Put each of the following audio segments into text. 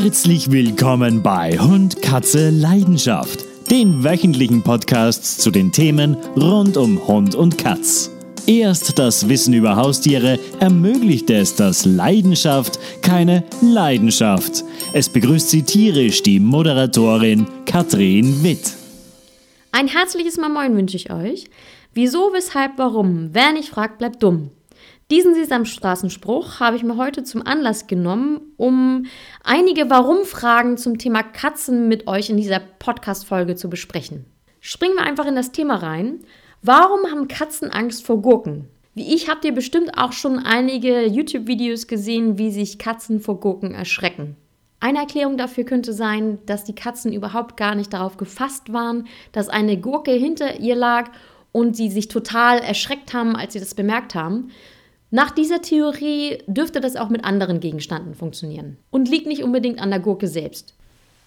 Herzlich willkommen bei Hund, Katze, Leidenschaft, den wöchentlichen Podcasts zu den Themen rund um Hund und Katz. Erst das Wissen über Haustiere ermöglicht es, dass Leidenschaft keine Leidenschaft. Es begrüßt Sie tierisch die Moderatorin Katrin Witt. Ein herzliches Mal Moin wünsche ich euch. Wieso, weshalb, warum? Wer nicht fragt, bleibt dumm. Diesen Sesamstraßenspruch habe ich mir heute zum Anlass genommen, um einige Warum-Fragen zum Thema Katzen mit euch in dieser Podcast-Folge zu besprechen. Springen wir einfach in das Thema rein. Warum haben Katzen Angst vor Gurken? Wie ich habt ihr bestimmt auch schon einige YouTube-Videos gesehen, wie sich Katzen vor Gurken erschrecken. Eine Erklärung dafür könnte sein, dass die Katzen überhaupt gar nicht darauf gefasst waren, dass eine Gurke hinter ihr lag und sie sich total erschreckt haben, als sie das bemerkt haben, nach dieser Theorie dürfte das auch mit anderen Gegenständen funktionieren und liegt nicht unbedingt an der Gurke selbst.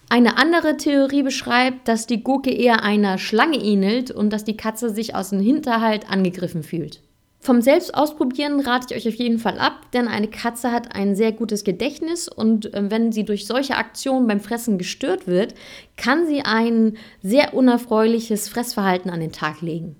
Eine andere Theorie beschreibt, dass die Gurke eher einer Schlange ähnelt und dass die Katze sich aus dem Hinterhalt angegriffen fühlt. Vom Selbstausprobieren rate ich euch auf jeden Fall ab, denn eine Katze hat ein sehr gutes Gedächtnis und äh, wenn sie durch solche Aktionen beim Fressen gestört wird, kann sie ein sehr unerfreuliches Fressverhalten an den Tag legen.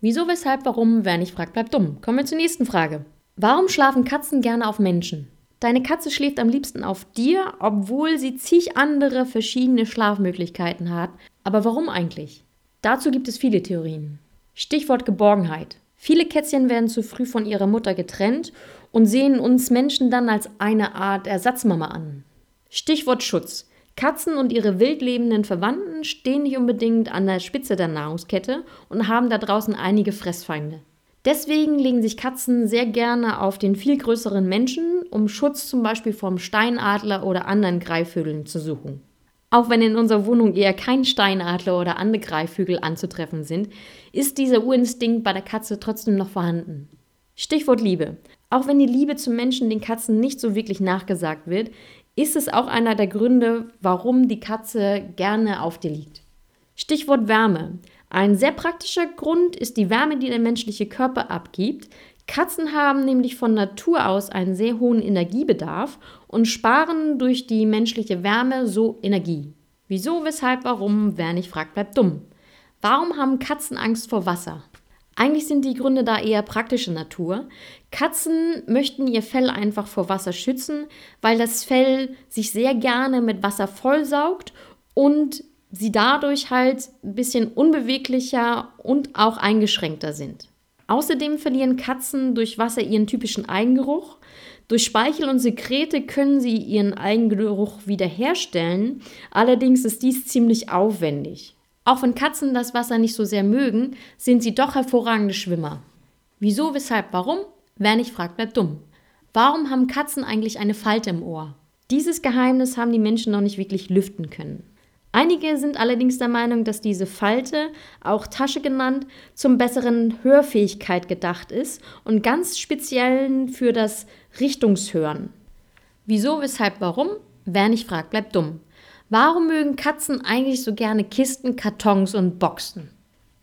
Wieso, weshalb, warum, wer nicht fragt, bleibt dumm. Kommen wir zur nächsten Frage. Warum schlafen Katzen gerne auf Menschen? Deine Katze schläft am liebsten auf dir, obwohl sie zig andere verschiedene Schlafmöglichkeiten hat. Aber warum eigentlich? Dazu gibt es viele Theorien. Stichwort Geborgenheit. Viele Kätzchen werden zu früh von ihrer Mutter getrennt und sehen uns Menschen dann als eine Art Ersatzmama an. Stichwort Schutz. Katzen und ihre wildlebenden Verwandten stehen nicht unbedingt an der Spitze der Nahrungskette und haben da draußen einige Fressfeinde. Deswegen legen sich Katzen sehr gerne auf den viel größeren Menschen, um Schutz zum Beispiel vom Steinadler oder anderen Greifvögeln zu suchen. Auch wenn in unserer Wohnung eher kein Steinadler oder andere Greifvögel anzutreffen sind, ist dieser Urinstinkt bei der Katze trotzdem noch vorhanden. Stichwort Liebe. Auch wenn die Liebe zum Menschen den Katzen nicht so wirklich nachgesagt wird, ist es auch einer der Gründe, warum die Katze gerne auf dir liegt. Stichwort Wärme. Ein sehr praktischer Grund ist die Wärme, die der menschliche Körper abgibt. Katzen haben nämlich von Natur aus einen sehr hohen Energiebedarf und sparen durch die menschliche Wärme so Energie. Wieso, weshalb, warum, wer nicht fragt, bleibt dumm. Warum haben Katzen Angst vor Wasser? Eigentlich sind die Gründe da eher praktischer Natur. Katzen möchten ihr Fell einfach vor Wasser schützen, weil das Fell sich sehr gerne mit Wasser vollsaugt und sie dadurch halt ein bisschen unbeweglicher und auch eingeschränkter sind. Außerdem verlieren Katzen durch Wasser ihren typischen Eigengeruch. Durch Speichel und Sekrete können sie ihren Eigengeruch wiederherstellen. Allerdings ist dies ziemlich aufwendig. Auch wenn Katzen das Wasser nicht so sehr mögen, sind sie doch hervorragende Schwimmer. Wieso, weshalb, warum? Wer nicht fragt, bleibt dumm. Warum haben Katzen eigentlich eine Falte im Ohr? Dieses Geheimnis haben die Menschen noch nicht wirklich lüften können. Einige sind allerdings der Meinung, dass diese Falte, auch Tasche genannt, zum besseren Hörfähigkeit gedacht ist und ganz speziell für das Richtungshören. Wieso, weshalb, warum? Wer nicht fragt, bleibt dumm. Warum mögen Katzen eigentlich so gerne Kisten, Kartons und Boxen?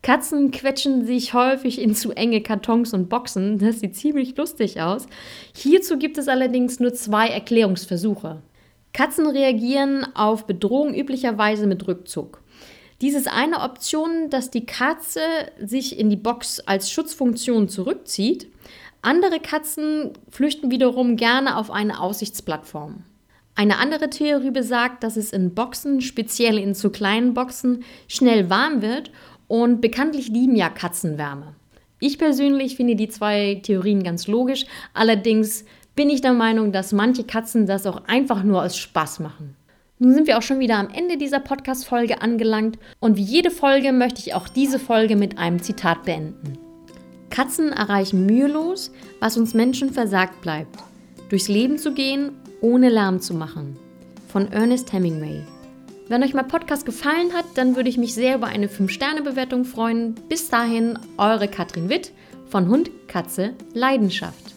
Katzen quetschen sich häufig in zu enge Kartons und Boxen. Das sieht ziemlich lustig aus. Hierzu gibt es allerdings nur zwei Erklärungsversuche. Katzen reagieren auf Bedrohung üblicherweise mit Rückzug. Dies ist eine Option, dass die Katze sich in die Box als Schutzfunktion zurückzieht. Andere Katzen flüchten wiederum gerne auf eine Aussichtsplattform. Eine andere Theorie besagt, dass es in Boxen, speziell in zu kleinen Boxen, schnell warm wird und bekanntlich lieben ja Katzen Wärme. Ich persönlich finde die zwei Theorien ganz logisch, allerdings bin ich der Meinung, dass manche Katzen das auch einfach nur aus Spaß machen. Nun sind wir auch schon wieder am Ende dieser Podcast-Folge angelangt und wie jede Folge möchte ich auch diese Folge mit einem Zitat beenden. Katzen erreichen mühelos, was uns Menschen versagt bleibt. Durchs Leben zu gehen, ohne Lärm zu machen. Von Ernest Hemingway. Wenn euch mein Podcast gefallen hat, dann würde ich mich sehr über eine 5-Sterne-Bewertung freuen. Bis dahin, eure Katrin Witt von Hund, Katze, Leidenschaft.